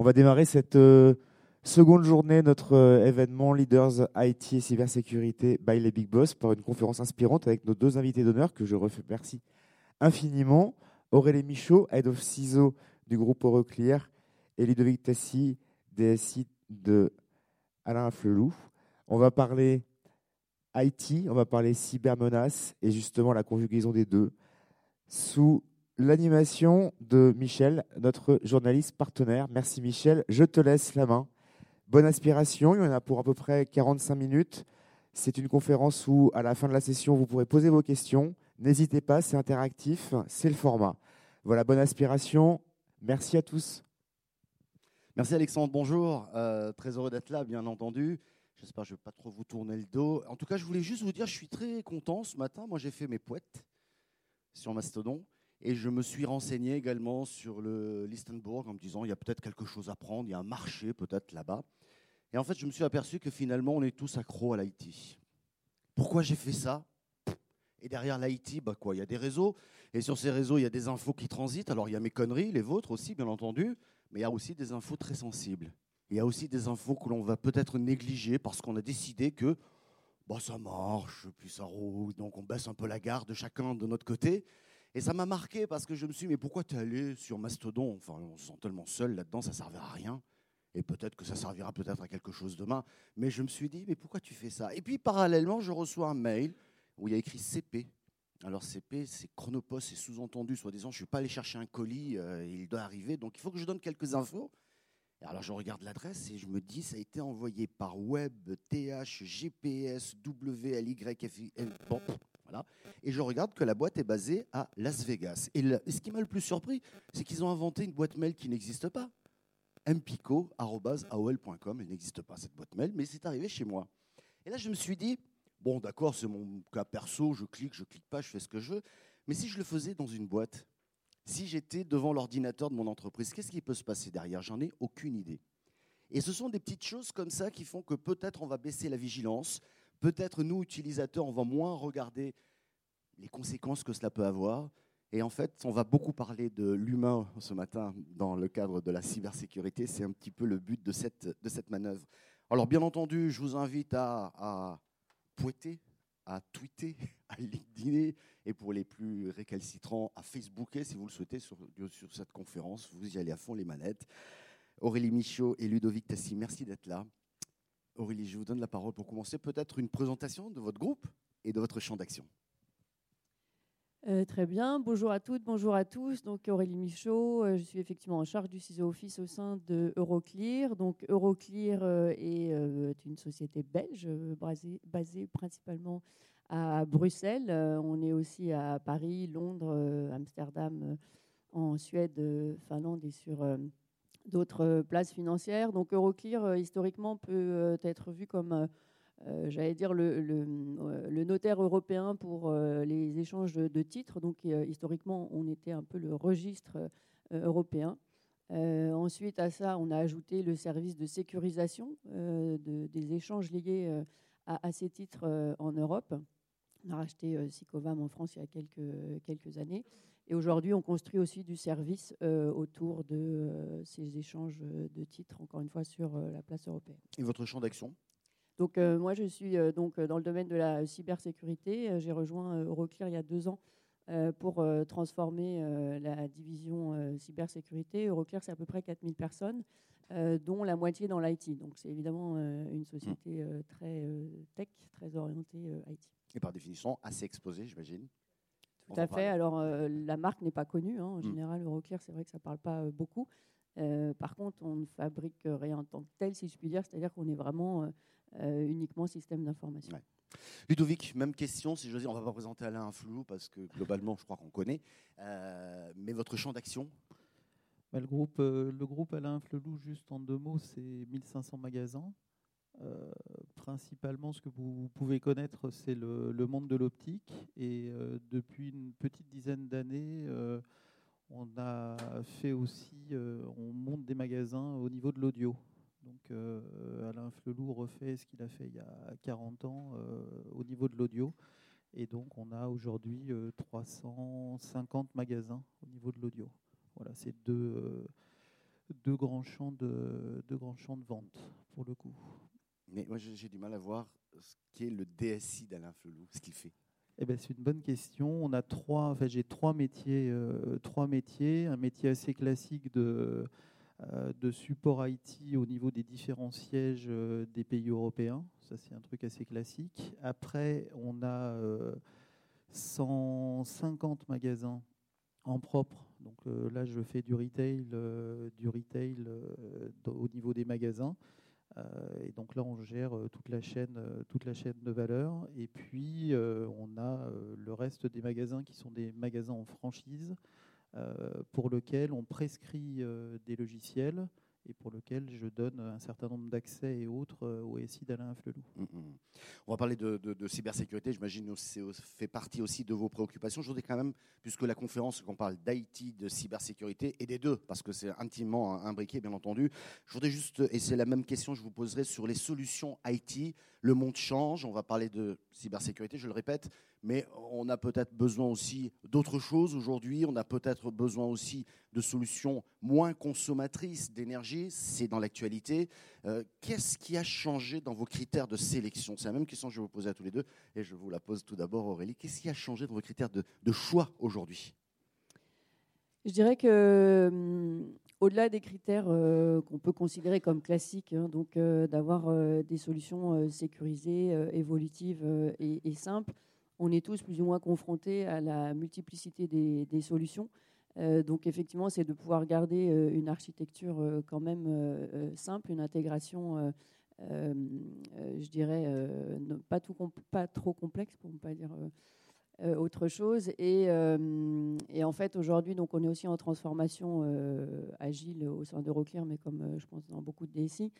On va démarrer cette seconde journée, notre événement Leaders IT et Cybersécurité by les Big Boss par une conférence inspirante avec nos deux invités d'honneur que je remercie infiniment. Aurélie Michaud, Head of CISO du groupe Euroclear, et Ludovic Tassi, DSI de Alain Flelou. On va parler IT, on va parler cybermenaces et justement la conjugaison des deux sous l'animation de Michel, notre journaliste partenaire. Merci Michel, je te laisse la main. Bonne aspiration, il y en a pour à peu près 45 minutes. C'est une conférence où à la fin de la session, vous pourrez poser vos questions. N'hésitez pas, c'est interactif, c'est le format. Voilà, bonne aspiration. Merci à tous. Merci Alexandre, bonjour. Euh, très heureux d'être là, bien entendu. J'espère que je ne vais pas trop vous tourner le dos. En tout cas, je voulais juste vous dire, je suis très content ce matin. Moi, j'ai fait mes poètes sur Mastodon et je me suis renseigné également sur le Listenburg en me disant, il y a peut-être quelque chose à prendre, il y a un marché peut-être là-bas. Et en fait, je me suis aperçu que finalement, on est tous accros à l'IT. Pourquoi j'ai fait ça? Et derrière l'IT, bah Il y a des réseaux. Et sur ces réseaux, il y a des infos qui transitent. Alors, il y a mes conneries, les vôtres aussi, bien entendu. Mais il y a aussi des infos très sensibles. Il y a aussi des infos que l'on va peut-être négliger parce qu'on a décidé que bah, ça marche, puis ça roule, donc on baisse un peu la garde chacun de notre côté. Et ça m'a marqué parce que je me suis dit, mais pourquoi tu es allé sur Mastodon? Enfin, on se sent tellement seul là-dedans, ça ne servira à rien. Et peut-être que ça servira peut-être à quelque chose demain. Mais je me suis dit, mais pourquoi tu fais ça? Et puis parallèlement, je reçois un mail où il y a écrit CP. Alors CP, c'est Chronopost, c'est sous-entendu, soi-disant, je ne suis pas allé chercher un colis, euh, il doit arriver, donc il faut que je donne quelques infos. alors je regarde l'adresse et je me dis, ça a été envoyé par web, TH, GPS, Et je regarde que la boîte est basée à Las Vegas. Et, ce qui m'a le plus surpris, c'est qu'ils ont inventé une boîte mail qui n'existe pas mpico.aol.com. Elle n'existe pas, cette boîte mail, mais c'est arrivé chez moi. Et là, je me suis dit, bon, d'accord, c'est mon cas perso, je clique, je clique pas, je fais ce que je veux. Mais si je le faisais dans une boîte, si j'étais devant l'ordinateur de mon entreprise, qu'est-ce qui peut se passer derrière? J'en ai aucune idée. Et ce sont des petites choses comme ça qui font que peut-être on va baisser la vigilance, peut-être nous, utilisateurs, on va moins regarder les conséquences que cela peut avoir, et en fait, on va beaucoup parler de l'humain ce matin dans le cadre de la cybersécurité. C'est un petit peu le but de cette, manœuvre. Alors, bien entendu, je vous invite à, poêter, à tweeter, à LinkedIn et pour les plus récalcitrants, à Facebooker si vous le souhaitez sur, sur cette conférence. Vous y allez à fond les manettes. Aurélie Michaud et Ludovic Tassi, merci d'être là. Aurélie, je vous donne la parole pour commencer. Peut-être une présentation de votre groupe et de votre champ d'action. Euh, très bien. Bonjour à toutes, bonjour à tous. Donc Aurélie Michaud, euh, je suis effectivement en charge du CISO Office au sein de Euroclear. Donc Euroclear euh, est une société belge basée, principalement à Bruxelles. on est aussi à Paris, Londres, Amsterdam, en Suède, Finlande et sur d'autres places financières. Donc Euroclear, historiquement, peut être vu comme euh, j'allais dire, le, notaire européen pour euh, les échanges de, titres. Donc, euh, historiquement, on était un peu le registre européen. ensuite, à ça, on a ajouté le service de sécurisation de, des échanges liés à, ces titres en Europe. On a racheté Sicovam en France il y a quelques, quelques années. Et aujourd'hui, on construit aussi du service autour de ces échanges de titres, encore une fois, sur la place européenne. Et votre champ d'action? Donc euh, moi, je suis euh, donc euh, dans le domaine de la cybersécurité. J'ai rejoint Euroclear il y a deux ans pour transformer la division cybersécurité. Euroclear, c'est à peu près 4000 personnes, dont la moitié dans l'IT. Donc c'est évidemment une société très tech, très orientée IT. Et par définition, assez exposée, j'imagine tout à fait. Alors, la marque n'est pas connue. Hein. En hmm. général, Euroclear, c'est vrai que ça ne parle pas beaucoup. par contre, on ne fabrique rien en tant que tel, si je puis dire. C'est-à-dire qu'on est vraiment euh, uniquement système d'information. Ludovic, même question, si je dis, on ne va pas présenter Alain Flou parce que globalement, je crois qu'on connaît, euh, mais votre champ d'action? Bah, le, groupe, euh, le groupe Alain Flelou, juste en deux mots, c'est 1500 magasins. Principalement, ce que vous pouvez connaître, c'est le, monde de l'optique. Et depuis une petite dizaine d'années, on a fait aussi, on monte des magasins au niveau de l'audio. Donc euh, Alain Flelou refait ce qu'il a fait il y a 40 ans euh, au niveau de l'audio. Et donc on a aujourd'hui 350 euh, magasins au niveau de l'audio. Voilà, c'est deux grands champs de, deux grands champs de vente, pour le coup. Mais moi, j'ai du mal à voir ce qu'est le DSI d'Alain Flelou, ce qu'il fait. Eh ben, c'est une bonne question. On a trois, enfin, j'ai trois métiers, euh, trois métiers. Un métier assez classique de, euh, de support IT au niveau des différents sièges euh, des pays européens. Ça, c'est un truc assez classique. Après, on a 150 magasins en propre. Donc là, je fais du retail, du retail au niveau des magasins. Euh, et donc là, on gère euh, toute la chaîne, euh, toute la chaîne de valeur. Et puis, on a le reste des magasins qui sont des magasins en franchise pour lesquels on prescrit des logiciels et pour lequel je donne un certain nombre d'accès et autres euh, au SI d'Alain Flelou. Mm, mm. On va parler de, cybersécurité, j'imagine que c'est fait partie aussi de vos préoccupations. Je voudrais quand même, puisque la conférence, qu'on parle d'IT, de cybersécurité, et des deux, parce que c'est intimement imbriqué, bien entendu, je voudrais juste, et c'est la même question que je vous poserai sur les solutions IT. Le monde change, on va parler de cybersécurité, je le répète, mais on a peut-être besoin aussi d'autres choses aujourd'hui. On a peut-être besoin aussi de solutions moins consommatrices d'énergie. C'est dans l'actualité. Euh, qu'est-ce qui a changé dans vos critères de sélection? C'est la même question que je vais vous poser à tous les deux. Et je vous la pose tout d'abord, Aurélie. Qu'est-ce qui a changé dans vos critères de, choix aujourd'hui? Je dirais que. Hum, au-delà des critères euh, qu'on peut considérer comme classiques, hein, donc euh, d'avoir des solutions sécurisées, évolutives et, simples, on est tous plus ou moins confrontés à la multiplicité des, solutions. Euh, donc effectivement, c'est de pouvoir garder euh, une architecture euh, quand même simple, une intégration, je dirais, pas, trop complexe pour ne pas dire autre chose. Et, en fait, aujourd'hui, on est aussi en transformation agile au sein d'Euroclear, mais comme je pense dans beaucoup de DSI.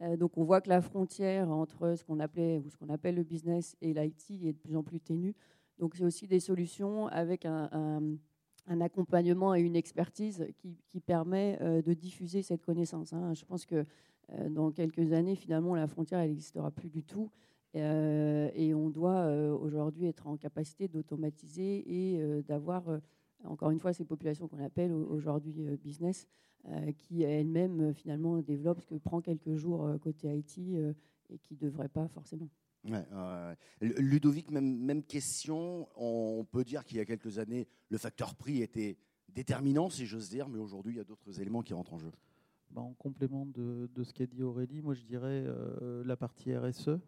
Euh, donc on voit que la frontière entre ce qu'on appelait ou ce qu'on appelle le business et l'IT est de plus en plus ténue. Donc c'est aussi des solutions avec un, accompagnement et une expertise qui, qui permet euh, de diffuser cette connaissance. Hein. Je pense que euh, dans quelques années, finalement, la frontière n'existera plus du tout. et on doit aujourd'hui être en capacité d'automatiser et d'avoir, encore une fois, ces populations qu'on appelle aujourd'hui business, euh, qui elle-même euh, finalement développe ce que prend quelques jours euh, côté IT et qui ne devrait pas forcément. Ludovic, même, même, question. On peut dire qu'il y a quelques années, le facteur prix était déterminant, si j'ose dire, mais aujourd'hui, il y a d'autres éléments qui rentrent en jeu. Bah, en complément de, de ce qu'a dit Aurélie, moi je dirais la partie RSE,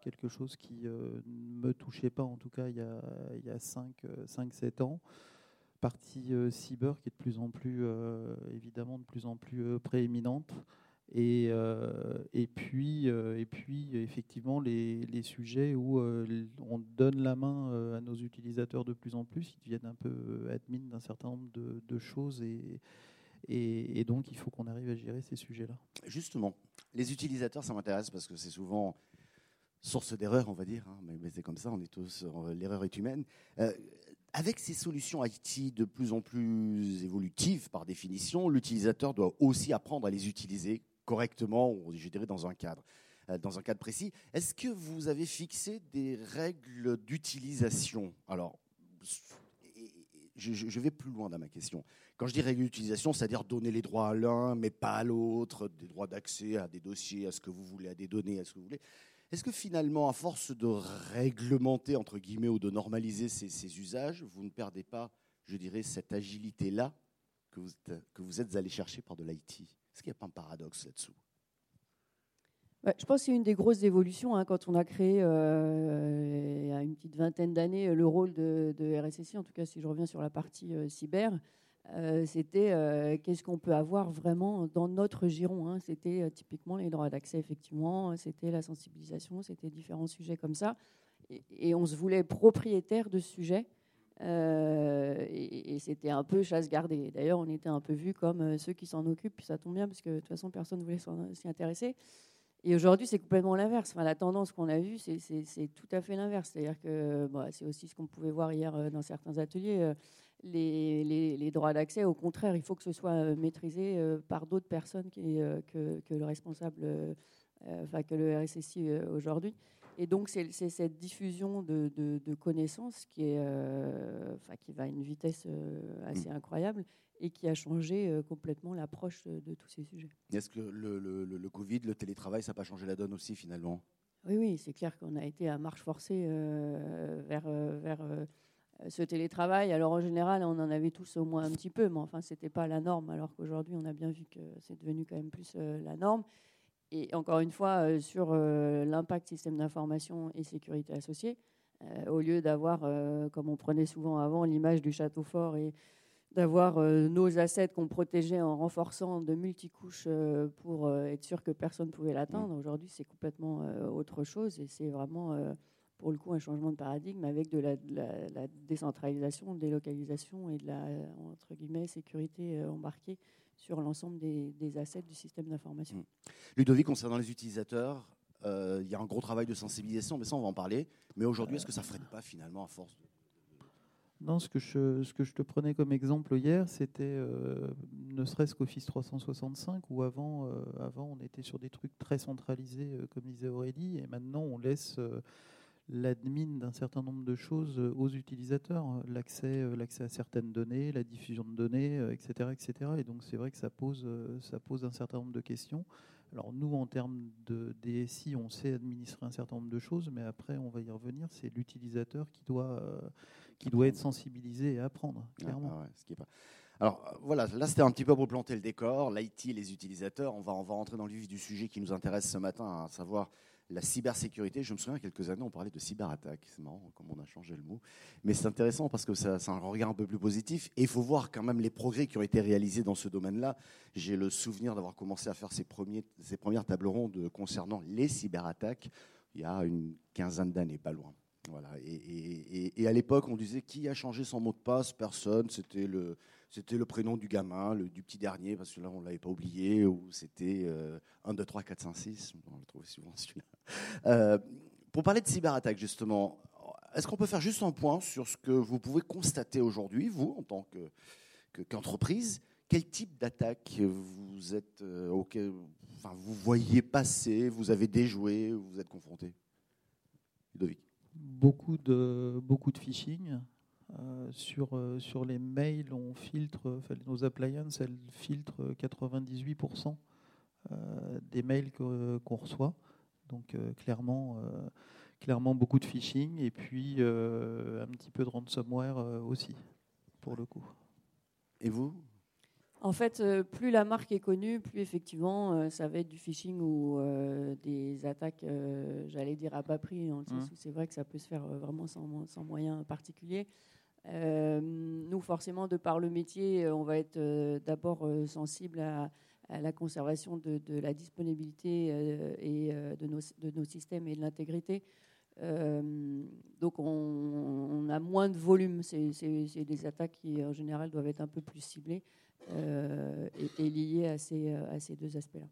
quelque chose qui ne me touchait pas en tout cas il y a, il y a 5-7 ans partie euh, cyber qui est de plus en plus, euh, évidemment, de plus en plus euh, prééminente. Et, puis, et puis, effectivement, les, sujets où on donne la main à nos utilisateurs de plus en plus, ils deviennent un peu admin d'un certain nombre de, choses et, donc il faut qu'on arrive à gérer ces sujets-là. Justement, les utilisateurs, ça m'intéresse parce que c'est souvent source d'erreur, on va dire, hein, mais, c'est comme ça, on est tous, l'erreur est humaine avec ces solutions IT de plus en plus évolutives par définition, l'utilisateur doit aussi apprendre à les utiliser correctement, je dirais dans un cadre, euh, dans un cadre précis. Est-ce que vous avez fixé des règles d'utilisation? Alors, je, vais plus loin dans ma question. Quand je dis règles d'utilisation, c'est-à-dire donner les droits à l'un, mais pas à l'autre, des droits d'accès à des dossiers, à ce que vous voulez, à des données, à ce que vous voulez. Est-ce que finalement, à force de réglementer, entre guillemets, ou de normaliser ces, usages, vous ne perdez pas, je dirais, cette agilité-là que vous, êtes allé chercher par de l'IT Est-ce qu'il n'y a pas un paradoxe là-dessous? Je pense que c'est une des grosses évolutions hein, quand on a créé euh, il y a une petite vingtaine d'années le rôle de, de, RSSI, en tout cas si je reviens sur la partie euh, cyber. Euh, c'était euh, qu'est-ce qu'on peut avoir vraiment dans notre giron. Hein. C'était euh, typiquement les droits d'accès, effectivement, c'était la sensibilisation, c'était différents sujets comme ça. Et, on se voulait propriétaire de ce sujet. et, c'était un peu chasse gardée. D'ailleurs, on était un peu vus comme ceux qui s'en occupent, puis ça tombe bien, parce que de toute façon, personne ne voulait s'y intéresser. Et aujourd'hui, c'est complètement l'inverse. Enfin, la tendance qu'on a vue, c'est tout à fait l'inverse. C'est-à-dire que bah, c'est aussi ce qu'on pouvait voir hier dans certains ateliers les, droits d'accès. Au contraire, il faut que ce soit euh, maîtrisé euh, par d'autres personnes euh, que, le responsable, enfin que le RSSI aujourd'hui. Et donc, c'est cette diffusion de, connaissances qui, est, qui va à une vitesse assez mmh. incroyable et qui a changé complètement l'approche de tous ces sujets. Est-ce que le, le, le, Covid, le télétravail, ça n'a pas changé la donne aussi finalement? Oui, oui, c'est clair qu'on a été à marche forcée vers, vers ce télétravail. Alors en général, on en avait tous au moins un petit peu, mais enfin, ce n'était pas la norme, alors qu'aujourd'hui, on a bien vu que c'est devenu quand même plus la norme. Et encore une fois, sur l'impact système d'information et sécurité associée, au lieu d'avoir, comme on prenait souvent avant, l'image du château fort et d'avoir euh, nos assets qu'on protégeait en renforçant de multicouches euh, pour euh, être sûr que personne ne pouvait l'atteindre. Mm. Aujourd'hui, c'est complètement autre chose et c'est vraiment, pour le coup, un changement de paradigme avec de la, la décentralisation, délocalisation et de la, entre guillemets, sécurité embarquée sur l'ensemble des, des, assets du système d'information. Mm. Ludovic, concernant les utilisateurs, il y a un gros travail de sensibilisation, mais ça, on va en parler. Mais aujourd'hui, est-ce que ça ne freine pas finalement à force de non, ce que, je, ce que je te prenais comme exemple hier, c'était euh, ne serait-ce qu'Office 365, où avant, euh, avant on était sur des trucs très centralisés, euh, comme disait Aurélie, et maintenant on laisse l'admin d'un certain nombre de choses aux utilisateurs, l'accès, l'accès à certaines données, la diffusion de données, etc., etc. Et donc c'est vrai que ça pose, ça pose un certain nombre de questions. Alors nous, en termes de DSI, on sait administrer un certain nombre de choses, mais après, on va y revenir, c'est l'utilisateur qui doit qui doit être sensibilisé et apprendre, clairement. Ah ce qui est pas... Alors euh, voilà, là c'était un petit peu pour planter le décor, l'IT, les utilisateurs. On va, on va rentrer dans le vif du sujet qui nous intéresse ce matin, à savoir la cybersécurité. Je me souviens, a quelques années, on parlait de cyberattaque. C'est marrant comme on a changé le mot. Mais c'est intéressant parce que c'est un regard un peu plus positif. Et il faut voir quand même les progrès qui ont été réalisés dans ce domaine-là. J'ai le souvenir d'avoir commencé à faire ces, premiers, ces premières tables rondes concernant les cyberattaques il y a une quinzaine d'années, pas loin. Voilà. Et, à l'époque, on disait qui a changé son mot de passe? Personne. C'était le, c'était le prénom du gamin, le, du petit dernier, parce que là, on ne l'avait pas oublié, ou c'était 1, 2, 3, 4, 5, 6. On le trouve souvent celui-là. Euh, pour parler de cyberattaque, justement, est-ce qu'on peut faire juste un point sur ce que vous pouvez constater aujourd'hui, vous, en tant que, qu'entreprise? Quel type d'attaque vous êtes, euh, enfin, vous voyez passer, vous avez déjoué, vous êtes confronté? Ludovic beaucoup de, beaucoup de phishing. Euh, sur, sur les mails, on filtre, nos appliances, elles filtrent 98% euh, des mails qu'on reçoit. Donc clairement, clairement beaucoup de phishing et puis un petit peu de ransomware aussi, pour le coup. Et vous? En fait, euh, plus la marque est connue, plus effectivement, euh, ça va être du phishing ou euh, des attaques, j'allais dire à bas prix, dans le sens mmh. où c'est vrai que ça peut se faire vraiment sans, sans moyens particuliers. nous, forcément, de par le métier, on va être d'abord sensible à, la conservation de, la disponibilité et de nos, de, nos, systèmes et de l'intégrité. donc on, a moins de volume. C'est des attaques qui, en général, doivent être un peu plus ciblées euh, est, lié à ces, euh, à ces deux aspects-là.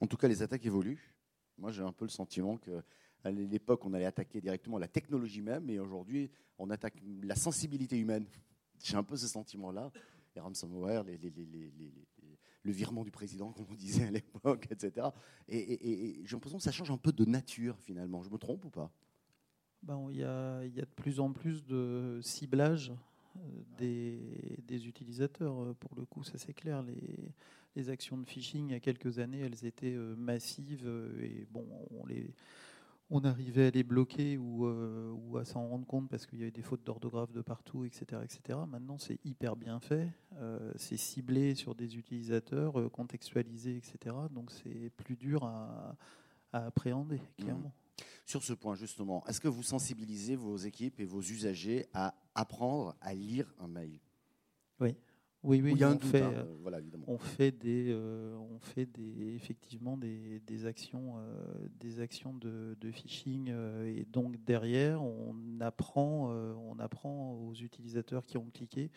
En tout cas, les attaques évoluent. Moi, j'ai un peu le sentiment que à l'époque, on allait attaquer directement la technologie même, et aujourd'hui, on attaque la sensibilité humaine. J'ai un peu ce sentiment-là. Les ransomware, les, les, les, le virement du président, comme on disait à l'époque, etc. Et, j'ai l'impression que ça change un peu de nature, finalement. Je me trompe ou pas? Ben, Il y, a, y, a, de plus en plus de ciblage des, des, utilisateurs. Euh, pour le coup, ça c'est clair. Les, les, actions de phishing, il y a quelques années, elles étaient euh, massives euh, et bon, on les on arrivait à les bloquer ou, ou à s'en rendre compte parce qu'il y avait des fautes d'orthographe de partout, etc. etc. Maintenant, c'est hyper bien fait. c'est ciblé sur des utilisateurs, contextualisé, etc. Donc, c'est plus dur à, à appréhender, clairement. Sur ce point, justement, est-ce que vous sensibilisez vos équipes et vos usagers à apprendre à lire un mail? Oui. Oui, oui, on, fait, hein, euh, voilà, on fait des, euh, on fait des, effectivement des, des actions, euh, des actions de, de phishing et donc derrière on apprend, on apprend aux utilisateurs qui ont cliqué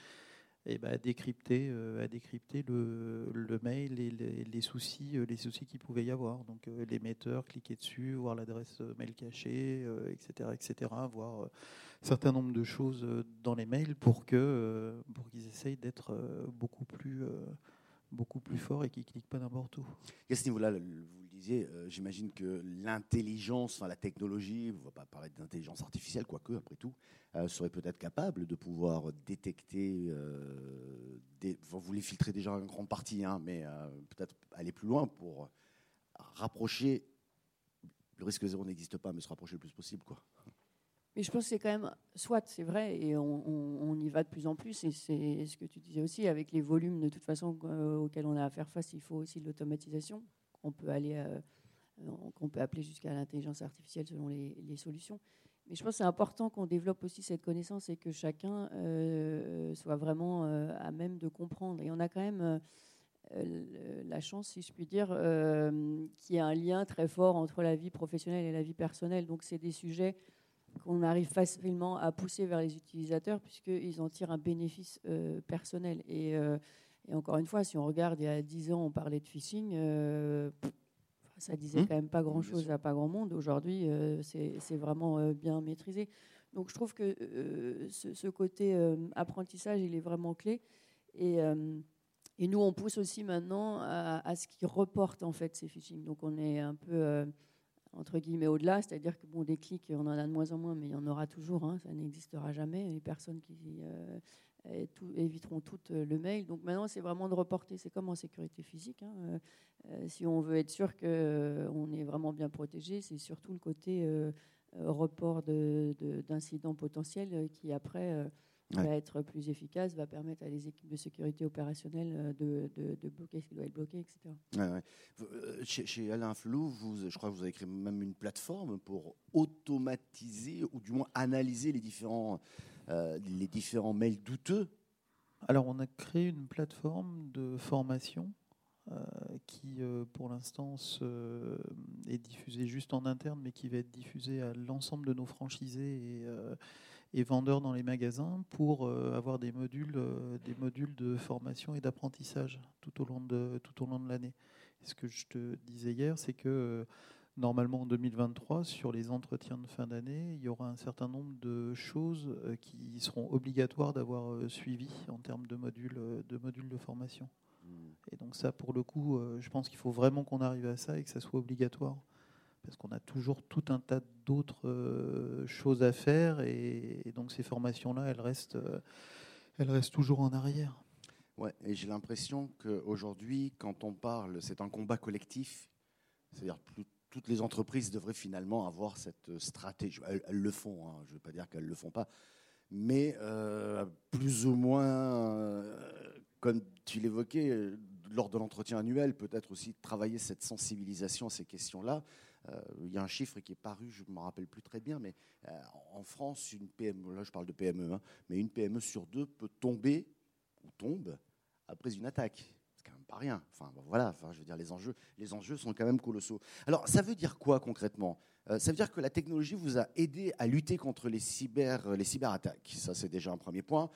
et bah, à décrypter, à décrypter le, le mail et les, soucis, euh, les soucis qu'il pouvait y avoir. Donc l'émetteur, cliquer dessus, voir l'adresse mail cachée, etc., etc., voir certain nombre de choses dans les mails pour que pour qu'ils essayent d'être beaucoup plus beaucoup plus forts et qu'ils cliquent pas n'importe où. Et à ce niveau-là, vous le disiez, euh, j'imagine que l'intelligence, la technologie, on va pas parler d'intelligence artificielle, quoique, après tout, euh, serait peut-être capable de pouvoir détecter, vous les filtrez déjà en grande partie, hein, mais peut-être aller plus loin pour rapprocher, le risque zéro n'existe pas, mais se rapprocher le plus possible. Quoi. Mais je pense que c'est quand même, soit c'est vrai, et on, y va de plus en plus, et c'est ce que tu disais aussi, avec les volumes de toute façon euh, auxquels on a à faire face, il faut aussi de l'automatisation. On peut aller, euh, qu'on peut appeler jusqu'à l'intelligence artificielle selon les, solutions. Mais je pense que c'est important qu'on développe aussi cette connaissance et que chacun euh, soit vraiment à même de comprendre. Et on a quand même la chance, si je puis dire, qu'il y ait un lien très fort entre la vie professionnelle et la vie personnelle. Donc c'est des sujets qu'on arrive facilement à pousser vers les utilisateurs puisqu'ils en tirent un bénéfice euh, personnel. Euh, et, encore une fois, si on regarde, il y a 10 ans, on parlait de phishing, euh, ça disait mmh. quand même pas grand-chose à pas grand monde. Aujourd'hui, c'est vraiment bien maîtrisé. Donc je trouve que ce, côté apprentissage, il est vraiment clé. Et, et, nous, on pousse aussi maintenant à, à ce qu'ils reportent en fait ces phishing. Donc on est un peu entre guillemets au-delà, c'est-à-dire que bon, des clics, on en a de moins en moins, mais il y en aura toujours, hein, ça n'existera jamais. Les personnes qui euh, éviteront toutes euh, le mail. Donc maintenant, c'est vraiment de reporter. C'est comme en sécurité physique. Hein, euh, si on veut être sûr qu'on est vraiment bien protégé, c'est surtout le côté report d'incidents potentiels qui après va être plus efficace, va permettre à les équipes de sécurité opérationnelle euh, de, de, bloquer ce qui doit être bloqué, etc. Euh, chez, Alain Flou, vous, je crois que vous avez créé même une plateforme pour automatiser ou du moins analyser les différents, euh, les différents mails douteux. Alors, on a créé une plateforme de formation qui, pour l'instant, est diffusée juste en interne, mais qui va être diffusée à l'ensemble de nos franchisés et et vendeurs dans les magasins pour euh, avoir des modules, euh, des modules de formation et d'apprentissage tout au long de, tout au long de l'année. Ce que je te disais hier, c'est que euh, normalement en 2023, sur les entretiens de fin d'année, il y aura un certain nombre de choses qui seront obligatoires d'avoir suivi en termes de modules de, modules de formation. Mmh. Et donc ça, pour le coup, je pense qu'il faut vraiment qu'on arrive à ça et que ça soit obligatoire parce qu'on a toujours tout un tas d'autres euh, choses à faire et, donc ces formations-là, elles restent, euh, elles restent toujours en arrière. Ouais, et j'ai l'impression qu'aujourd'hui, quand on parle, c'est un combat collectif, c'est-à-dire toutes les entreprises devraient finalement avoir cette stratégie. Elles, le font, hein, je ne veux pas dire qu'elles ne le font pas, mais euh, plus ou moins, comme tu l'évoquais, lors de l'entretien annuel, peut-être aussi travailler cette sensibilisation à ces questions-là. Euh, il y a un chiffre qui est paru, je ne me rappelle plus très bien, mais euh, en France, une PME, là je parle de PME, hein, mais une PME sur deux peut tomber ou tombe après une attaque C'est quand même pas rien. Enfin, voilà, enfin, je veux dire, les enjeux, les enjeux sont quand même colossaux. Alors, ça veut dire quoi concrètement? Euh, Ça veut dire que la technologie vous a aidé à lutter contre les, cyber, les cyberattaques. Ça, c'est déjà un premier point.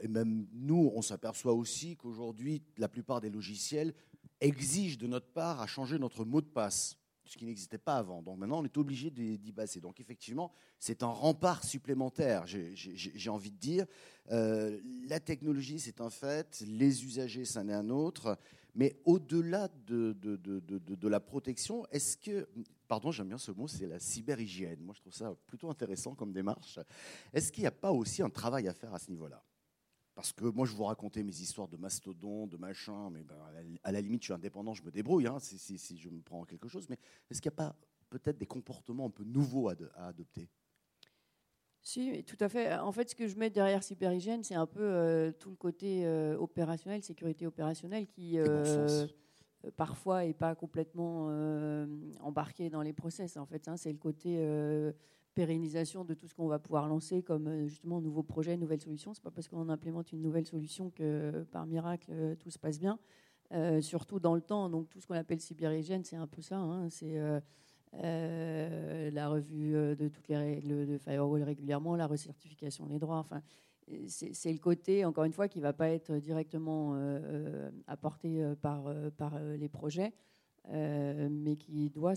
et même nous, on s'aperçoit aussi qu'aujourd'hui, la plupart des logiciels exigent de notre part à changer notre mot de passe ce qui n'existait pas avant. Donc maintenant, on est obligé d'y passer. Donc effectivement, c'est un rempart supplémentaire, j'ai envie de dire. Euh, la technologie, c'est un fait, les usagers, c'en est un autre. Mais au-delà de, de, de, de, la protection, est-ce que, pardon, j'aime bien ce mot, c'est la cyberhygiène. Moi, je trouve ça plutôt intéressant comme démarche. Est-ce qu'il n'y a pas aussi un travail à faire à ce niveau-là? Parce que moi, je vous racontais mes histoires de mastodon, de machin, mais ben, à, la, limite, je suis indépendant, je me débrouille hein, si, je me prends quelque chose. Mais est-ce qu'il n'y a pas peut-être des comportements un peu nouveaux à, adopter? Si, tout à fait. En fait, ce que je mets derrière cyberhygiène, c'est un peu euh, tout le côté euh, opérationnel, sécurité opérationnelle, qui euh, parfois n'est pas complètement embarqué dans les process. En fait, hein. c'est le côté pérennisation de tout ce qu'on va pouvoir lancer comme euh, justement nouveaux projets, nouvelles solutions. C'est pas parce qu'on implémente une nouvelle solution que par miracle euh, tout se passe bien. Euh, surtout dans le temps. Donc tout ce qu'on appelle cyberhygiène, c'est un peu ça. Hein. C'est la revue de toutes les règles de firewall régulièrement, la recertification des droits. Enfin, c'est le côté, encore une fois, qui ne va pas être directement apporté par, par les projets, mais qui doit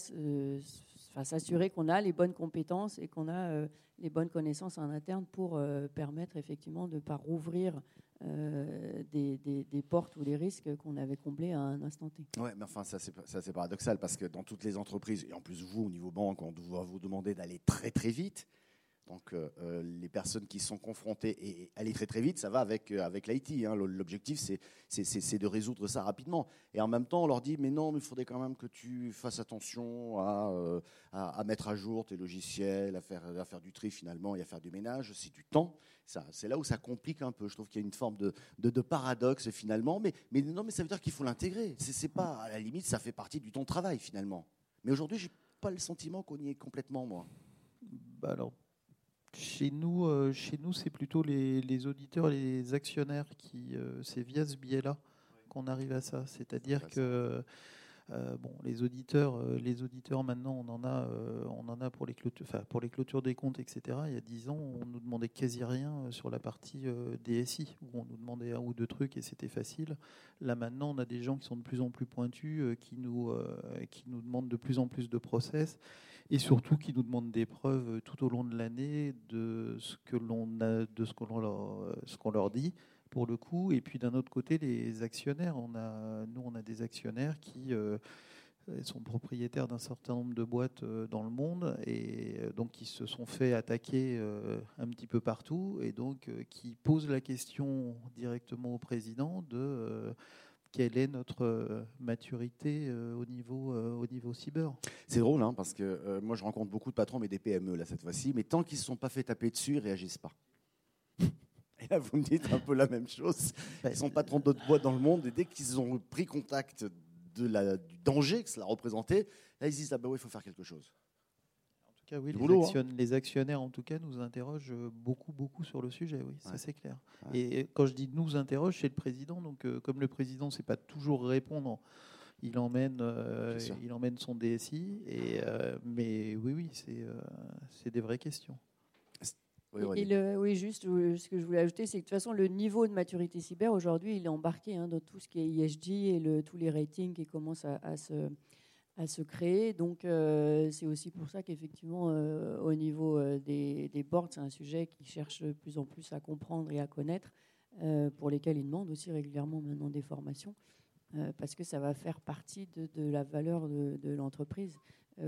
s'assurer qu'on a les bonnes compétences et qu'on a euh, les bonnes connaissances en interne pour euh, permettre effectivement de ne pas rouvrir des, des, portes ou des risques qu'on avait comblés à un instant T. Oui, mais enfin, ça c'est paradoxal parce que dans toutes les entreprises, et en plus vous, au niveau banque, on doit vous demander d'aller très très vite. Donc euh, euh, les personnes qui sont confrontées et aller très très vite, ça va avec, euh, avec l'IT. Hein. L'objectif, c'est de résoudre ça rapidement. Et en même temps, on leur dit, mais non, mais il faudrait quand même que tu fasses attention à, à, mettre à jour tes logiciels, à faire, à faire du tri finalement et à faire du ménage. C'est du temps. C'est là où ça complique un peu. Je trouve qu'il y a une forme de, de, paradoxe finalement. Mais, mais non, mais ça veut dire qu'il faut l'intégrer. C'est pas, à la limite, ça fait partie du temps de travail finalement. Mais aujourd'hui, j'ai pas le sentiment qu'on y est complètement, moi. Bah alors, chez nous, euh, chez nous, c'est plutôt les, les, auditeurs, les actionnaires qui, euh, c'est via ce biais-là qu'on arrive à ça. C'est-à-dire que euh, bon, les auditeurs, les auditeurs maintenant, on en a, on en a pour les clôtures, pour les clôtures des comptes, etc. Il y a dix ans, on nous demandait quasi rien sur la partie DSI, où on nous demandait un ou deux trucs et c'était facile. Là maintenant, on a des gens qui sont de plus en plus pointus, qui nous, qui nous demandent de plus en plus de process et surtout qui nous demandent des preuves tout au long de l'année de ce que l'on de ce qu'on leur, dit pour le coup. Et puis d'un autre côté, les actionnaires. Nous, on a des actionnaires qui euh, sont propriétaires d'un certain nombre de boîtes euh, dans le monde et euh, donc qui se sont fait attaquer un petit peu partout et donc qui posent la question directement au président de quelle est notre euh, maturité euh, au niveau, euh, au niveau cyber? C'est drôle, hein, parce que moi je rencontre beaucoup de patrons, mais des PME là cette fois-ci, mais tant qu'ils ne se sont pas fait taper dessus, ils ne réagissent pas. Et là, vous me dites un peu la même chose. Bah, ils sont patrons d'autres boîtes dans le monde, et dès qu'ils ont pris contact de la, du danger que cela représentait, là ils disent ah ben oui, il faut faire quelque chose oui, hein. les, actionnaires, en tout cas, nous interrogent beaucoup, beaucoup sur le sujet, oui, ça c'est clair. Et quand je dis nous interroge, c'est le président. Donc, euh, comme le président ne sait pas toujours répondre, il emmène, euh, il emmène son DSI. Et, euh, mais oui, oui, c'est des vraies questions. Oui, oui, juste ce que je voulais ajouter, c'est que de toute façon, le niveau de maturité cyber aujourd'hui, il est embarqué hein, dans tout ce qui est ISG et le, tous les ratings qui commencent à se à se créer. Donc, euh, c'est aussi pour ça qu'effectivement, euh, au niveau euh, des, des, boards, c'est un sujet qui cherche de plus en plus à comprendre et à connaître, pour lesquels ils demandent aussi régulièrement maintenant des formations, parce que ça va faire partie de, la valeur de, l'entreprise.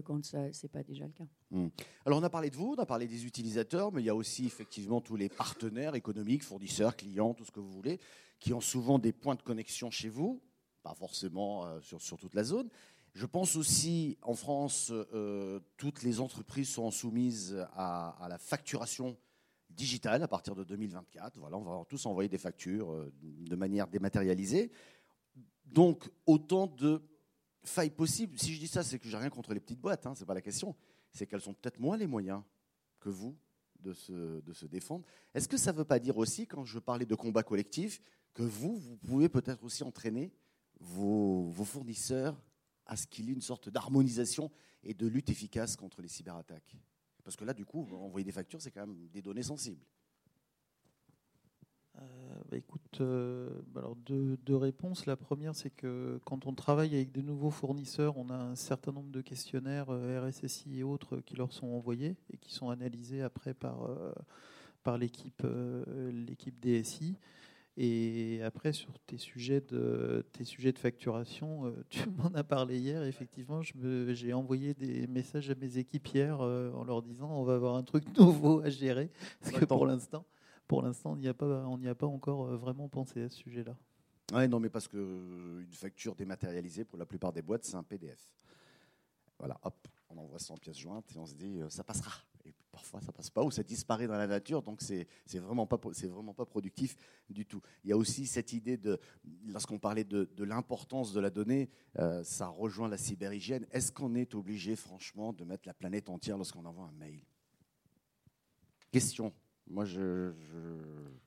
quand ce n'est pas déjà le cas. Mmh. Alors on a parlé de vous, on a parlé des utilisateurs, mais il y a aussi effectivement tous les partenaires économiques, fournisseurs, clients, tout ce que vous voulez, qui ont souvent des points de connexion chez vous, pas forcément sur, sur toute la zone. Je pense aussi, en France, euh, toutes les entreprises sont soumises à, la facturation digitale à partir de 2024. Voilà, on va tous envoyer des factures euh, de manière dématérialisée. Donc, autant de failles possibles. Si je dis ça, c'est que j'ai rien contre les petites boîtes, hein, ce n'est pas la question. C'est qu'elles ont peut-être moins les moyens que vous de se, défendre. Est-ce que ça ne veut pas dire aussi, quand je parlais de combat collectif, que vous, vous pouvez peut-être aussi entraîner vos fournisseurs à ce qu'il y ait une sorte d'harmonisation et de lutte efficace contre les cyberattaques Parce que là, du coup, envoyer des factures, c'est quand même des données sensibles. Euh, bah, écoute, euh, bah, alors deux, réponses. La première, c'est que quand on travaille avec de nouveaux fournisseurs, on a un certain nombre de questionnaires euh, RSSI et autres qui leur sont envoyés et qui sont analysés après par, par l'équipe DSI. Et après, sur tes sujets de, tes sujets de facturation, euh, tu m'en as parlé hier. Effectivement, j'ai envoyé des messages à mes équipes hier euh, en leur disant on va avoir un truc nouveau à gérer. Parce que pour l'instant, pour l'instant, on n'y a, pas, a pas encore euh, vraiment pensé à ce sujet-là. Oui, non, mais parce qu'une facture dématérialisée, pour la plupart des boîtes, c'est un PDF. Voilà, hop, on envoie ça en pièces jointes et on se dit ça passera parfois ça passe pas ou ça disparaît dans la nature, donc c'est vraiment pas c'est vraiment pas productif du tout. Il y a aussi cette idée de lorsqu'on parlait de, l'importance de la donnée, euh, ça rejoint la cyberhygiène. Est-ce qu'on est obligé franchement de mettre la planète entière lorsqu'on envoie un mail? Question. Moi, je,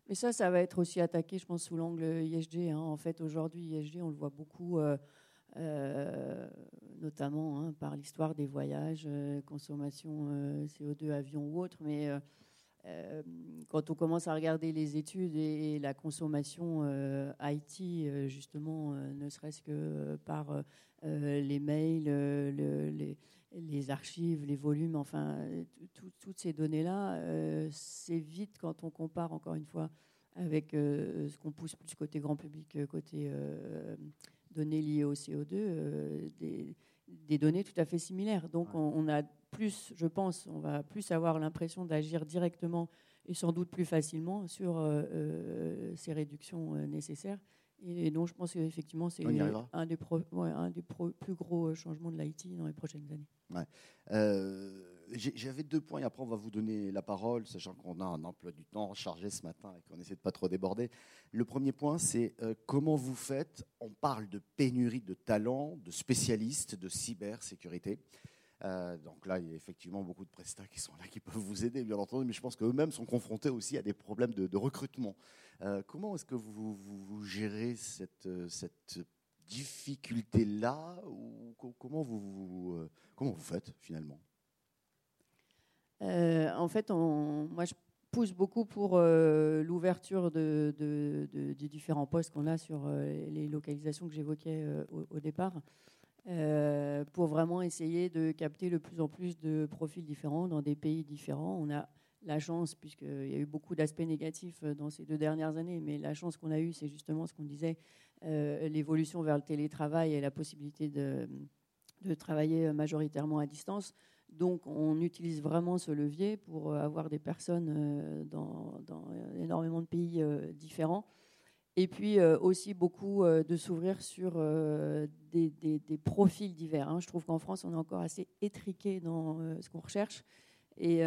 Mais ça, ça va être aussi attaqué, je pense, sous l'angle ISG. Hein. En fait, aujourd'hui, ISG, on le voit beaucoup. Euh, notamment hein, par l'histoire des voyages, euh, consommation euh, CO2, avion ou autre. Mais quand on commence à regarder les études et, la consommation IT, justement, ne serait-ce que par les mails, les, les, archives, les volumes, enfin, toutes ces données-là, c'est vite quand on compare, encore une fois, avec ce qu'on pousse plus côté grand public, côté données liées au CO2, des, des, données tout à fait similaires. Donc on, a plus, je pense, on va plus avoir l'impression d'agir directement et sans doute plus facilement sur ces réductions nécessaires et donc, je pense qu'effectivement, c'est un des, un des plus gros euh, changements de l'IT dans les prochaines années. Ouais. Euh, j'avais deux points et après, on va vous donner la parole, sachant qu'on a un emploi du temps chargé ce matin et qu'on essaie de pas trop déborder. Le premier point, c'est euh, comment vous faites? On parle de pénurie de talents, de spécialistes de cybersécurité. Euh, donc là, il y a effectivement beaucoup de prestats qui sont là, qui peuvent vous aider, bien entendu, mais je pense qu'eux-mêmes sont confrontés aussi à des problèmes de, recrutement. Euh, comment est-ce que vous, gérez cette, difficulté-là comment vous faites finalement? En fait, moi, je pousse beaucoup pour l'ouverture de, des différents postes qu'on a sur les localisations que j'évoquais au, départ. Euh, pour vraiment essayer de capter le plus en plus de profils différents dans des pays différents. On a la chance, puisqu'il y a eu beaucoup d'aspects négatifs euh, dans ces deux dernières années, mais la chance qu'on a eue, c'est justement ce qu'on disait, euh, l'évolution vers le télétravail et la possibilité de, de, travailler majoritairement à distance. Donc on utilise vraiment ce levier pour avoir des personnes dans, dans énormément de pays différents et puis euh, aussi beaucoup euh, de s'ouvrir sur euh, des, profils divers. Hein. Je trouve qu'en France, on est encore assez étriqué dans ce qu'on recherche et,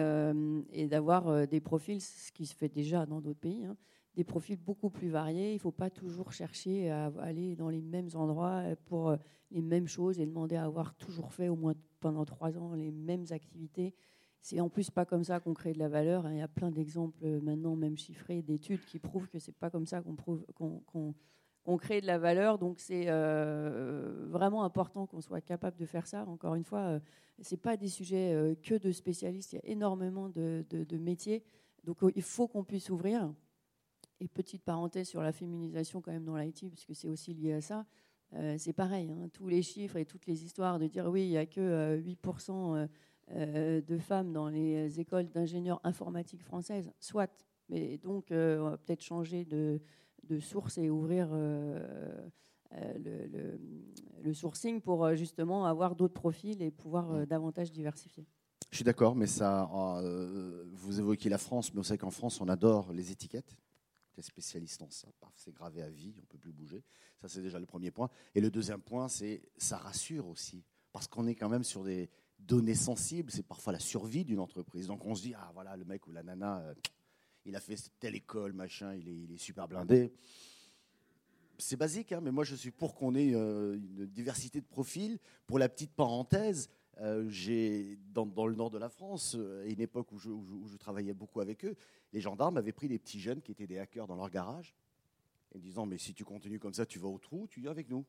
d'avoir des profils, ce qui se fait déjà dans d'autres pays, hein, des profils beaucoup plus variés. Il ne faut pas toujours chercher à aller dans les mêmes endroits pour les mêmes choses et demander à avoir toujours fait au moins pendant trois ans les mêmes activités. C'est en plus pas comme ça qu'on crée de la valeur. Hein. Il y a plein d'exemples euh, maintenant, même chiffrés, d'études qui prouvent que c'est pas comme ça qu'on crée de la valeur. Donc c'est euh, vraiment important qu'on soit capable de faire ça. Encore une fois, euh, c'est pas des sujets que de spécialistes. Il y a énormément de, de métiers. Donc il faut qu'on puisse ouvrir. Et petite parenthèse sur la féminisation quand même dans l'IT, parce que c'est aussi lié à ça. c'est pareil, hein. tous les chiffres et toutes les histoires de dire oui, il n'y a que 8% euh, de femmes dans les écoles d'ingénieurs informatiques françaises, soit. Mais donc, euh, on va peut-être changer de, source et ouvrir euh, le, sourcing pour justement avoir d'autres profils et pouvoir davantage diversifier. Je suis d'accord, mais ça, vous évoquez la France, mais on sait qu'en France, on adore les étiquettes. Les spécialistes en ça, c'est gravé à vie, on peut plus bouger. Ça, c'est déjà le premier point. Et le deuxième point, c'est ça rassure aussi, parce qu'on est quand même sur des, données sensibles, c'est parfois la survie d'une entreprise. Donc on se dit, ah voilà, le mec ou la nana, euh, il a fait telle école, machin, il est, il est super blindé. C'est basique, hein, mais moi je suis pour qu'on ait euh, une diversité de profils. Pour la petite parenthèse, euh, dans, le nord de la France, à une époque où je, travaillais beaucoup avec eux, les gendarmes avaient pris des petits jeunes qui étaient des hackers dans leur garage, et disant mais si tu continues comme ça, tu vas au trou, tu viens avec nous.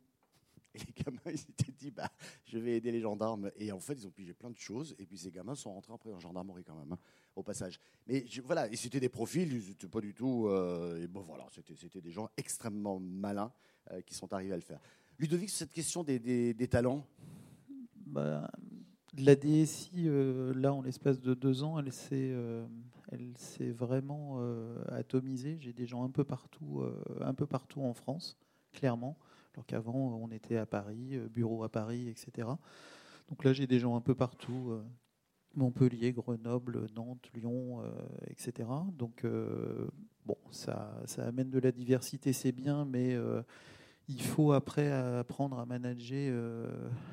Et les gamins, ils s'étaient dit, bah, je vais aider les gendarmes. Et en fait, ils ont pigé plein de choses. Et puis ces gamins sont rentrés après en gendarmerie quand même, hein, au passage. Mais voilà, et c'était des profils, ils n'étaient pas du tout. Euh, et bon, voilà, c'était des gens extrêmement malins euh, qui sont arrivés à le faire. Ludovic, cette question des, des, talents? Bah, La DSI, euh, là, en l'espace de deux ans, elle s'est elle s'est vraiment atomisée. J'ai des gens un peu partout, un peu partout en France, clairement alors qu'avant on était à Paris, euh, bureau à Paris, etc. Donc là j'ai des gens un peu partout, euh, Montpellier, Grenoble, Nantes, Lyon, euh, etc. Donc bon, ça, ça amène de la diversité, c'est bien, mais il faut après apprendre à manager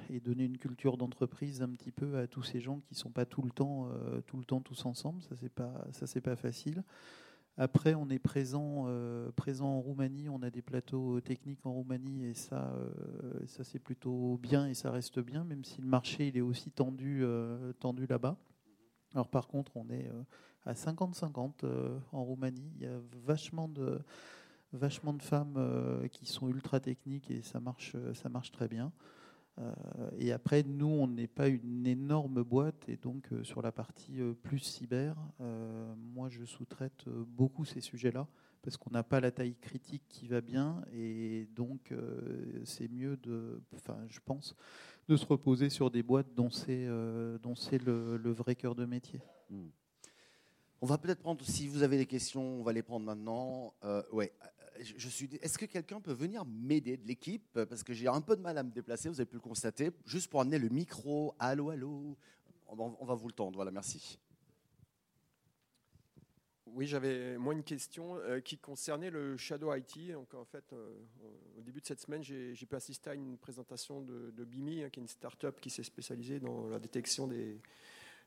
et donner une culture d'entreprise un petit peu à tous ces gens qui sont pas tout le temps, tout le temps tous ensemble. Ça c'est pas, ça c'est pas facile. Après, on est présent, euh, présent en Roumanie, on a des plateaux techniques en Roumanie et ça, euh, ça c'est plutôt bien et ça reste bien, même si le marché il est aussi tendu, euh, tendu là-bas. Alors par contre, on est à 50-50 en Roumanie. Il y a vachement de, vachement de femmes qui sont ultra techniques et ça marche, ça marche très bien. Euh, et après, nous, on n'est pas une énorme boîte, et donc euh, sur la partie euh, plus cyber, moi, je sous-traite beaucoup ces sujets-là, parce qu'on n'a pas la taille critique qui va bien, et donc c'est mieux de, enfin, je pense, de se reposer sur des boîtes dont c'est dont c'est le, vrai cœur de métier. Hmm. On va peut-être prendre, si vous avez des questions, on va les prendre maintenant. Euh, ouais. Est-ce que quelqu'un peut venir m'aider de l'équipe? Parce que j'ai un peu de mal à me déplacer. Vous avez pu le constater. Juste pour amener le micro. Allô, allô. On va vous le tendre. Voilà, merci. Oui, j'avais moi une question euh, qui concernait le Shadow IT. Donc en fait, euh, au début de cette semaine, j'ai pu assister à une présentation de, Bimi, hein, qui est une start-up qui s'est spécialisée dans la détection des,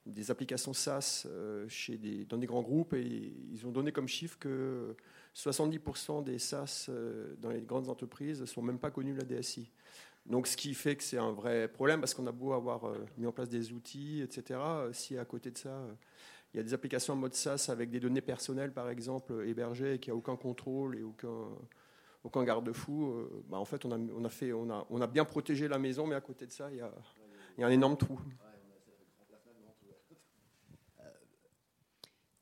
des applications SaaS euh, chez des, dans des grands groupes et ils ont donné comme chiffre que 70% des SaaS dans les grandes entreprises ne sont même pas connus de la DSI. Donc, ce qui fait que c'est un vrai problème parce qu'on a beau avoir mis en place des outils, etc. Si à côté de ça, il y a des applications en mode SaaS avec des données personnelles, par exemple, hébergées et qui n'y a aucun contrôle et aucun, aucun garde-fou. Euh, bah, en fait on, a, on, a fait, on, a, on a bien protégé la maison, mais à côté de ça, il y a, il y a un énorme trou.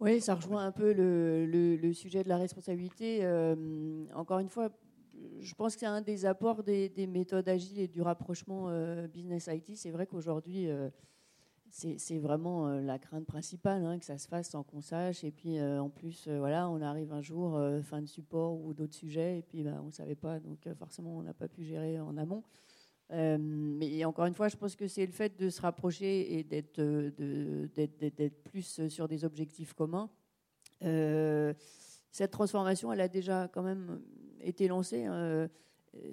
Oui, ça rejoint un peu le, le, sujet de la responsabilité. Euh, encore une fois, je pense que c'est un des apports des, des, méthodes agiles et du rapprochement euh, business IT. C'est vrai qu'aujourd'hui, c'est vraiment euh, la crainte principale, hein, que ça se fasse sans qu'on sache. Et puis euh, en plus, euh, voilà, on arrive un jour, fin de support ou d'autres sujets, et puis bah, on ne savait pas, donc forcément on n'a pas pu gérer en amont. Mais encore une fois, je pense que c'est le fait de se rapprocher et d'être plus sur des objectifs communs. cette transformation, elle a déjà quand même été lancée. Hein.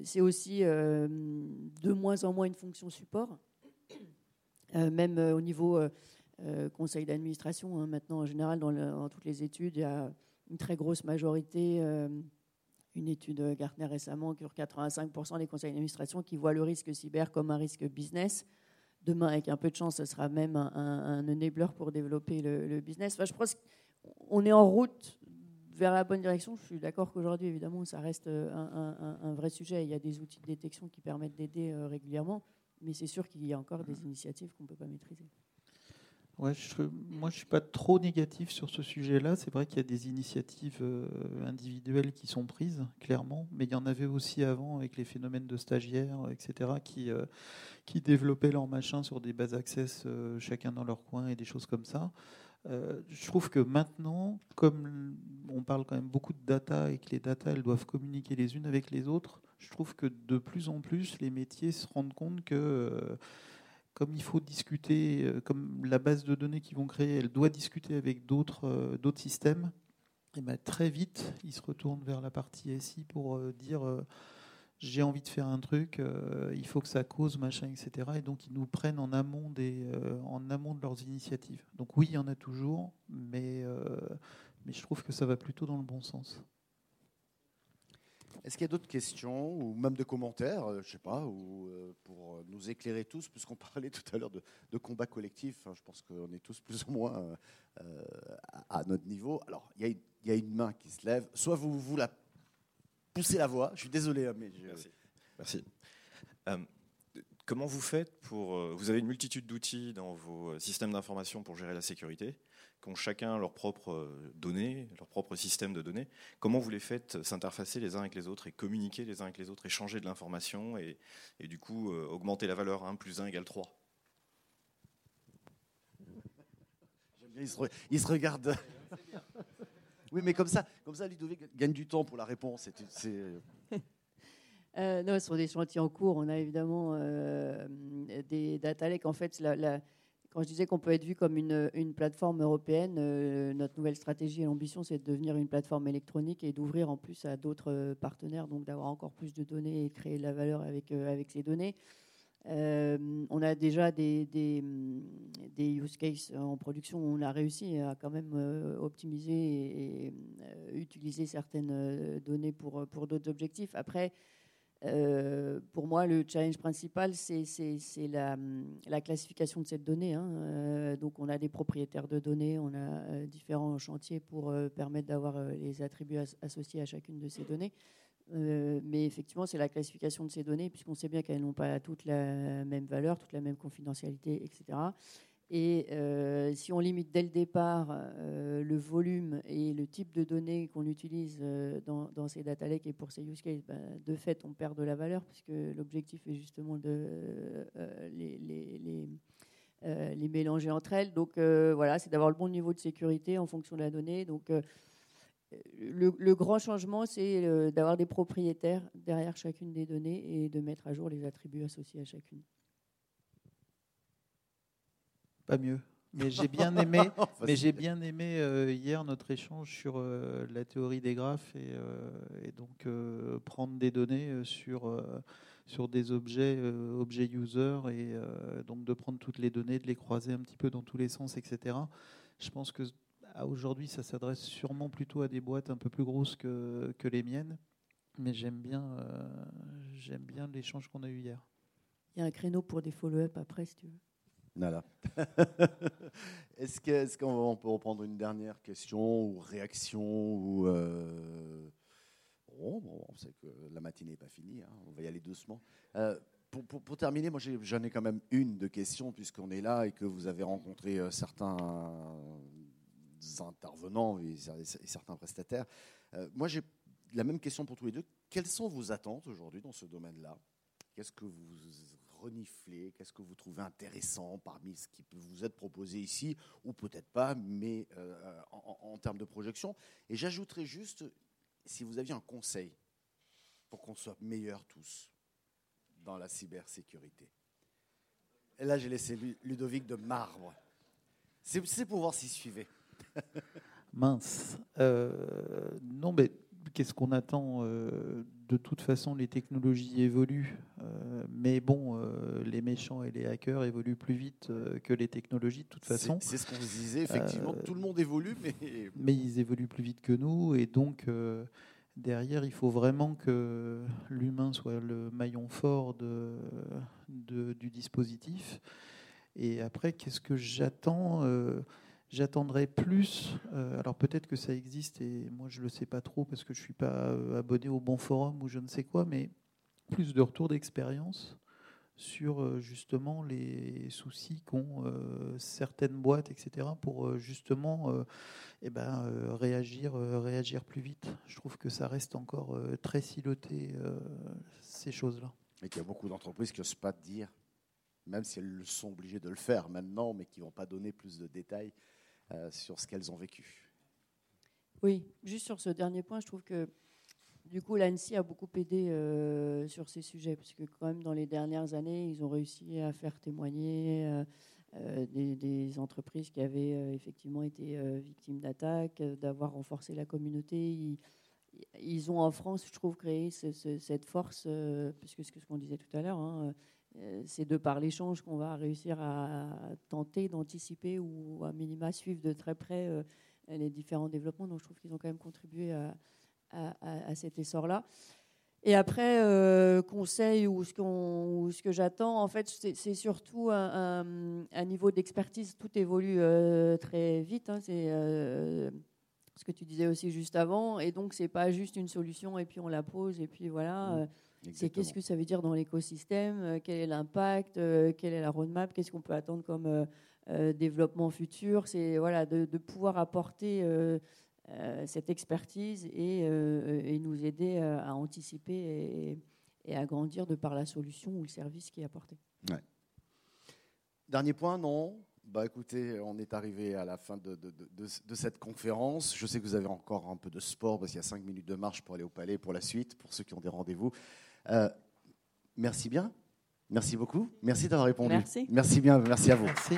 c'est aussi de moins en moins une fonction support. Euh, même euh, au niveau euh, conseil d'administration, hein, maintenant en général dans, toutes les études, il y a une très grosse majorité une étude Gartner récemment qui 85% des conseils d'administration qui voient le risque cyber comme un risque business. Demain, avec un peu de chance, ce sera même un, un, enabler pour développer le, business. Enfin, je pense qu'on est en route vers la bonne direction. Je suis d'accord qu'aujourd'hui, évidemment, ça reste un, un, vrai sujet. Il y a des outils de détection qui permettent d'aider régulièrement mais c'est sûr qu'il y a encore des initiatives qu'on ne peut pas maîtriser. Ouais, je, moi, je suis pas trop négatif sur ce sujet-là. C'est vrai qu'il y a des initiatives euh, individuelles qui sont prises, clairement, mais il y en avait aussi avant avec les phénomènes de stagiaires, etc., qui, euh, qui développaient leur machin sur des bases access, euh, chacun dans leur coin et des choses comme ça. je trouve que maintenant, comme on parle quand même beaucoup de data et que les data, elles doivent communiquer les unes avec les autres, je trouve que de plus en plus, les métiers se rendent compte que comme il faut discuter, euh, comme la base de données qu'ils vont créer, elle doit discuter avec d'autres euh, systèmes, et ben, très vite, ils se retournent vers la partie SI pour dire j'ai envie de faire un truc, il faut que ça cause, machin, etc. Et donc ils nous prennent en amont, de leurs initiatives. Donc oui, il y en a toujours, mais je trouve que ça va plutôt dans le bon sens. Est-ce qu'il y a d'autres questions ou même de commentaires, euh, je ne sais pas, ou euh, pour nous éclairer tous, puisqu'on parlait tout à l'heure de, combat collectif. je pense qu'on est tous plus ou moins euh, à, notre niveau. Alors, il y, a une main qui se lève. Soit vous vous la poussez la voix. Je suis désolé, hein, mais. Merci. comment vous faites pour Vous avez une multitude d'outils dans vos systèmes d'information pour gérer la sécurité qui ont chacun leurs propres euh, données, leur propre système de données. Comment vous les faites s'interfacer les uns avec les autres et communiquer les uns avec les autres, échanger de l'information et, du coup euh, augmenter la valeur 1 plus 1 égale 3 J'aime bien, il se, regarde. oui, mais comme ça, comme ça, Ludovic gagne du temps pour la réponse. Euh, non, sur des chantiers en cours, on a évidemment des data lakes. En fait, la, la quand je disais qu'on peut être vu comme une, plateforme européenne, euh, notre nouvelle stratégie et l'ambition, c'est de devenir une plateforme électronique et d'ouvrir en plus à d'autres euh, partenaires, donc d'avoir encore plus de données et créer de la valeur avec, euh, avec ces données. on a déjà des, des, use cases en production on a réussi à quand même optimiser et, et utiliser certaines données pour, pour d'autres objectifs. Après, euh, pour moi, le challenge principal, c'est la, la, classification de cette donnée. Hein. Euh, donc, on a des propriétaires de données, on a euh, différents chantiers pour permettre d'avoir les attributs associés à chacune de ces données. mais effectivement, c'est la classification de ces données, puisqu'on sait bien qu'elles n'ont pas toutes la même valeur, toute la même confidentialité, etc. Et euh, si on limite dès le départ euh, le volume et le type de données qu'on utilise euh, dans, ces data lakes et pour ces use cases, ben, de fait, on perd de la valeur puisque l'objectif est justement de les, les mélanger entre elles. Donc voilà, c'est d'avoir le bon niveau de sécurité en fonction de la donnée. Donc le, grand changement, c'est d'avoir des propriétaires derrière chacune des données et de mettre à jour les attributs associés à chacune. Pas mieux. Mais j'ai bien aimé, mais j'ai bien aimé euh, hier notre échange sur euh, la théorie des graphes et, euh, donc prendre des données sur sur des objets objets user et donc de prendre toutes les données, de les croiser un petit peu dans tous les sens, etc. Je pense que aujourd'hui, ça s'adresse sûrement plutôt à des boîtes un peu plus grosses que, que les miennes, mais j'aime bien j'aime bien l'échange qu'on a eu hier. Il y a un créneau pour des follow-up après, si tu veux. Est-ce qu'on peut reprendre une dernière question ou réaction ou euh, bon, on sait que la matinée n'est pas finie, hein, on va y aller doucement. Euh, pour, terminer, moi j'en ai, quand même une de questions puisqu'on est là et que vous avez rencontré euh, certains intervenants et, certains prestataires. moi j'ai la même question pour tous les deux. Quelles sont vos attentes aujourd'hui dans ce domaine-là? Qu'est-ce que vous renifler Qu'est-ce que vous trouvez intéressant parmi ce qui peut vous être proposé ici, ou peut-être pas, mais euh, en, termes de projection? Et j'ajouterais juste, si vous aviez un conseil pour qu'on soit meilleurs tous dans la cybersécurité. Et là, j'ai laissé Ludovic de marbre. C'est pour voir s'il suivait. Mince. Euh, non, mais qu'est-ce qu'on attend euh, De toute façon, les technologies évoluent, euh, mais bon, euh, les méchants et les hackers évoluent plus vite que les technologies de toute façon. C'est ce qu'on disait, effectivement, tout le monde évolue, mais... Mais ils évoluent plus vite que nous, et donc derrière, il faut vraiment que l'humain soit le maillon fort de, du dispositif. Et après, qu'est-ce que j'attends J'attendrai plus, euh, alors peut-être que ça existe et moi je ne le sais pas trop parce que je ne suis pas euh, abonné au bon forum ou je ne sais quoi, mais plus de retours d'expérience sur euh, justement les soucis qu'ont certaines boîtes, etc., pour justement eh ben, réagir, réagir plus vite. Je trouve que ça reste encore très siloté, ces choses-là. Et qu'il y a beaucoup d'entreprises qui n'osent pas dire, même si elles sont obligées de le faire maintenant, mais qui ne vont pas donner plus de détails euh, sur ce qu'elles ont vécu. Oui, juste sur ce dernier point, je trouve que du coup, l'ANSI a beaucoup aidé euh, sur ces sujets, parce que quand même, dans les dernières années, ils ont réussi à faire témoigner euh, des, entreprises qui avaient effectivement été victimes d'attaques, d'avoir renforcé la communauté. Ils, ont en France, je trouve, créé cette force, puisque ce qu'on disait tout à l'heure, hein, euh, c'est de par l'échange qu'on va réussir à tenter d'anticiper ou à minima suivre de très près euh, les différents développements. Donc je trouve qu'ils ont quand même contribué à, cet essor-là. Et après, euh, conseil ou ce, ce que j'attends, en fait, c'est surtout un, niveau d'expertise. Tout évolue très vite. Hein. c'est ce que tu disais aussi juste avant. Et donc, c'est pas juste une solution et puis on la pose et puis voilà. Mmh. C'est qu'est-ce que ça veut dire dans l'écosystème, euh, quel est l'impact, euh, quelle est la roadmap, qu'est-ce qu'on peut attendre comme euh, développement futur. C'est voilà, de, pouvoir apporter cette expertise et, nous aider à anticiper et, à grandir de par la solution ou le service qui est apporté. Dernier point, non? Bah écoutez, on est arrivé à la fin de, de, cette conférence. Je sais que vous avez encore un peu de sport parce qu'il y a cinq minutes de marche pour aller au palais pour la suite, pour ceux qui ont des rendez-vous. Euh, merci bien. Merci beaucoup. Merci d'avoir répondu. Merci. Merci bien. Merci à vous. Merci.